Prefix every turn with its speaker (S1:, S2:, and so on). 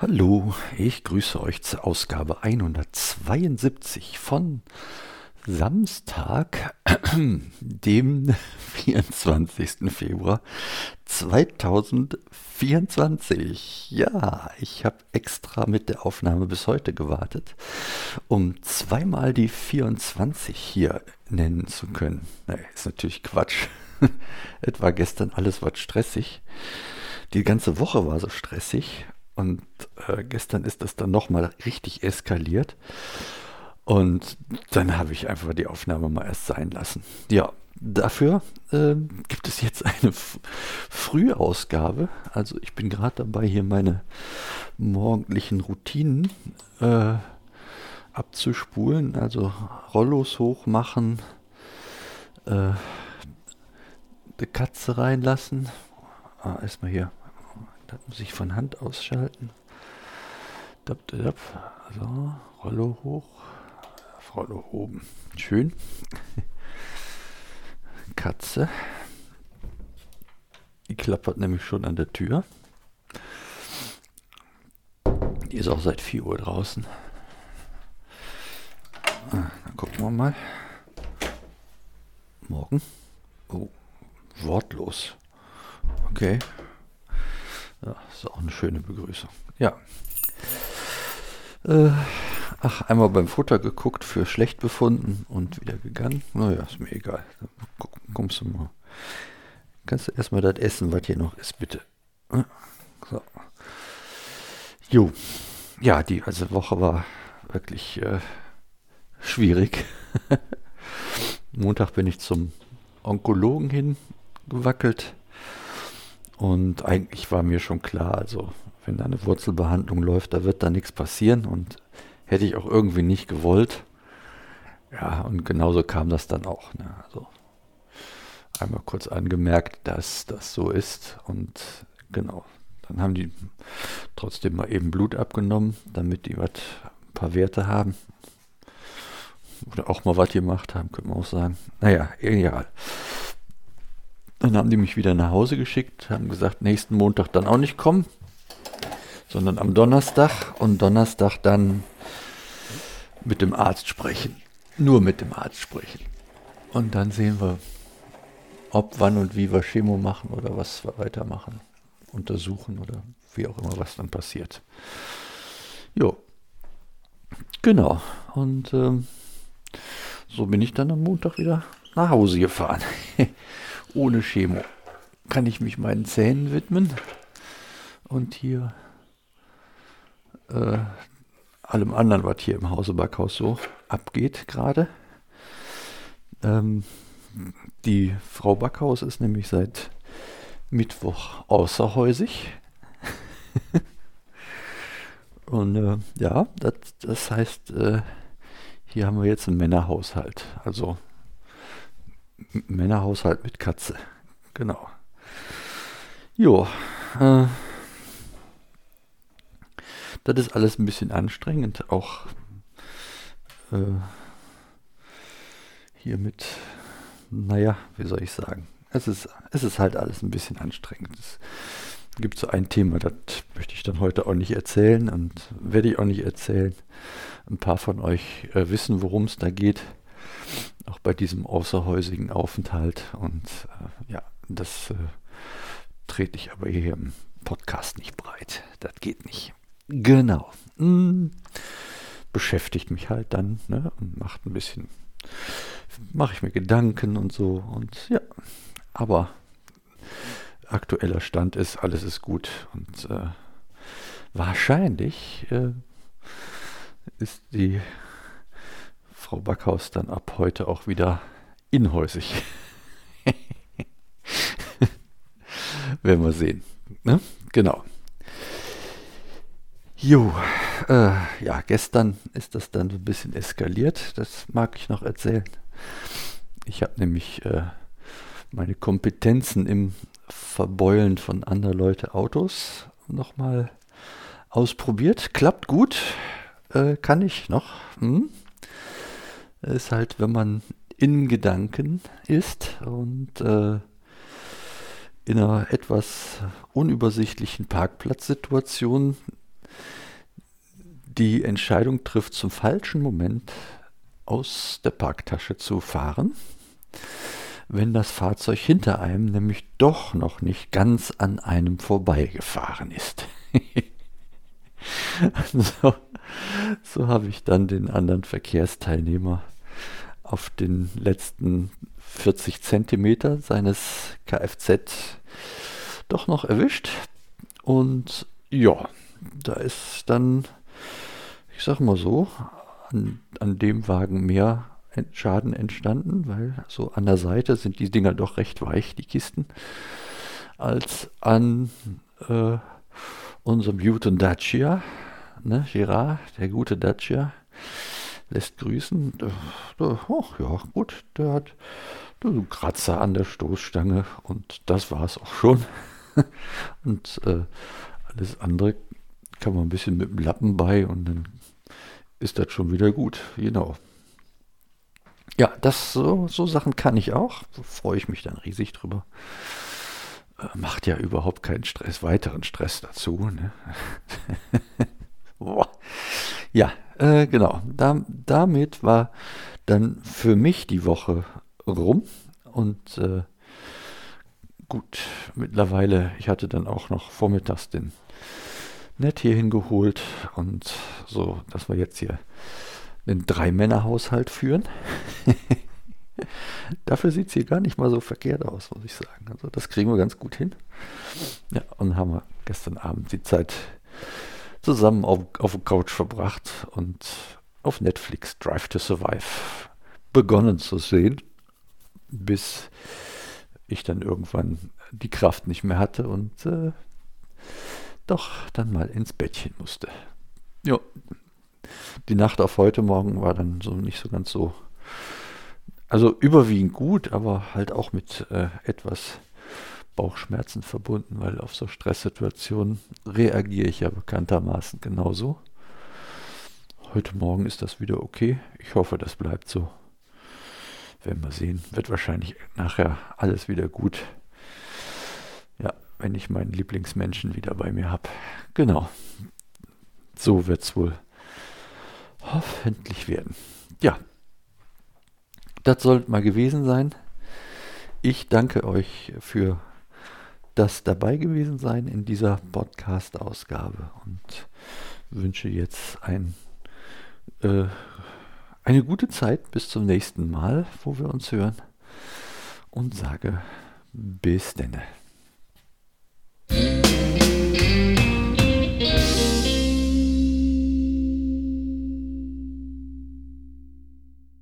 S1: Hallo, ich grüße euch zur Ausgabe 172 von Samstag, dem 24. Februar 2024. Ja, ich habe extra mit der Aufnahme bis heute gewartet, um zweimal die 24 hier nennen zu können. Nee, ist natürlich Quatsch. Etwa gestern alles was stressig. Die ganze Woche war so stressig und äh, gestern ist das dann nochmal richtig eskaliert. Und dann habe ich einfach die Aufnahme mal erst sein lassen. Ja, dafür äh, gibt es jetzt eine F Frühausgabe. Also ich bin gerade dabei, hier meine morgendlichen Routinen äh, abzuspulen. Also Rollos hochmachen, äh, die Katze reinlassen. Ah, erstmal hier das muss ich von Hand ausschalten. So, Rollo hoch. Rollo oben. Schön. Katze. Die klappert nämlich schon an der Tür. Die ist auch seit 4 Uhr draußen. Ah, dann gucken wir mal. Morgen. Oh, wortlos. Okay. Ja, ist auch eine schöne Begrüßung. Ja. Äh, ach, einmal beim Futter geguckt, für schlecht befunden und wieder gegangen. Naja, ist mir egal. Kommst du mal. Kannst du erstmal das essen, was hier noch ist, bitte. So. Jo. Ja, die also Woche war wirklich äh, schwierig. Montag bin ich zum Onkologen hingewackelt und eigentlich war mir schon klar, also wenn da eine Wurzelbehandlung läuft, da wird da nichts passieren und hätte ich auch irgendwie nicht gewollt. Ja, und genauso kam das dann auch. Ne? Also einmal kurz angemerkt, dass das so ist und genau. Dann haben die trotzdem mal eben Blut abgenommen, damit die was, ein paar Werte haben. Oder auch mal was gemacht haben, könnte man auch sagen. Naja, egal. Dann haben die mich wieder nach Hause geschickt, haben gesagt, nächsten Montag dann auch nicht kommen, sondern am Donnerstag und Donnerstag dann mit dem Arzt sprechen. Nur mit dem Arzt sprechen. Und dann sehen wir, ob, wann und wie wir Chemo machen oder was wir weitermachen. Untersuchen oder wie auch immer, was dann passiert. Jo. Genau. Und ähm, so bin ich dann am Montag wieder nach Hause gefahren. ohne Chemo kann ich mich meinen Zähnen widmen und hier äh, allem anderen, was hier im Hause Backhaus so abgeht gerade. Ähm, die Frau Backhaus ist nämlich seit Mittwoch außerhäusig. Und äh, ja, das, das heißt, äh, hier haben wir jetzt einen Männerhaushalt. Also Männerhaushalt mit Katze. Genau. Jo. Äh, das ist alles ein bisschen anstrengend. Auch äh, hier mit, naja, wie soll ich sagen. Es ist, es ist halt alles ein bisschen anstrengend. Es gibt so ein Thema, das möchte ich dann heute auch nicht erzählen und werde ich auch nicht erzählen. Ein paar von euch äh, wissen, worum es da geht auch bei diesem außerhäusigen Aufenthalt. Und äh, ja, das äh, trete ich aber hier im Podcast nicht breit. Das geht nicht. Genau. Hm. Beschäftigt mich halt dann ne, und macht ein bisschen, mache ich mir Gedanken und so. Und ja, aber aktueller Stand ist, alles ist gut. Und äh, wahrscheinlich äh, ist die Frau Backhaus dann ab heute auch wieder inhäusig. Werden wir sehen. Ne? Genau. Jo, äh, ja, gestern ist das dann ein bisschen eskaliert. Das mag ich noch erzählen. Ich habe nämlich äh, meine Kompetenzen im Verbeulen von anderen Leute Autos nochmal ausprobiert. Klappt gut. Äh, kann ich noch. Hm? Ist halt, wenn man in Gedanken ist und äh, in einer etwas unübersichtlichen Parkplatzsituation die Entscheidung trifft, zum falschen Moment aus der Parktasche zu fahren, wenn das Fahrzeug hinter einem nämlich doch noch nicht ganz an einem vorbeigefahren ist. so, so habe ich dann den anderen Verkehrsteilnehmer auf den letzten 40 Zentimeter seines Kfz doch noch erwischt. Und ja, da ist dann, ich sag mal so, an, an dem Wagen mehr Schaden entstanden, weil so an der Seite sind die Dinger doch recht weich, die Kisten, als an äh, unserem guten Dacia, ne, Girard, der gute Dacia, lässt grüßen. Oh, ja, gut, der hat einen Kratzer an der Stoßstange und das war es auch schon. und äh, alles andere kann man ein bisschen mit dem Lappen bei und dann ist das schon wieder gut. Genau. Ja, das so, so Sachen kann ich auch. Freue ich mich dann riesig drüber. Äh, macht ja überhaupt keinen Stress, weiteren Stress dazu. Ne? ja, äh, genau. Da, damit war dann für mich die Woche rum und äh, gut, mittlerweile, ich hatte dann auch noch vormittags den Nett hier hingeholt und so, dass wir jetzt hier einen Drei-Männer-Haushalt führen. Dafür sieht es hier gar nicht mal so verkehrt aus, muss ich sagen. Also das kriegen wir ganz gut hin. Ja, und haben wir gestern Abend die Zeit zusammen auf, auf der Couch verbracht und auf Netflix Drive to Survive begonnen zu sehen, bis ich dann irgendwann die Kraft nicht mehr hatte und äh, doch dann mal ins Bettchen musste. Ja, die Nacht auf heute Morgen war dann so nicht so ganz so, also überwiegend gut, aber halt auch mit äh, etwas Bauchschmerzen verbunden, weil auf so Stresssituationen reagiere ich ja bekanntermaßen genauso. Heute Morgen ist das wieder okay. Ich hoffe, das bleibt so. Werden wir sehen. Wird wahrscheinlich nachher alles wieder gut. Ja, wenn ich meinen Lieblingsmenschen wieder bei mir habe. Genau. So wird es wohl hoffentlich werden. Ja, das sollte mal gewesen sein. Ich danke euch für das dabei gewesen sein in dieser Podcast-Ausgabe und wünsche jetzt ein, äh, eine gute Zeit bis zum nächsten Mal, wo wir uns hören und sage bis denne.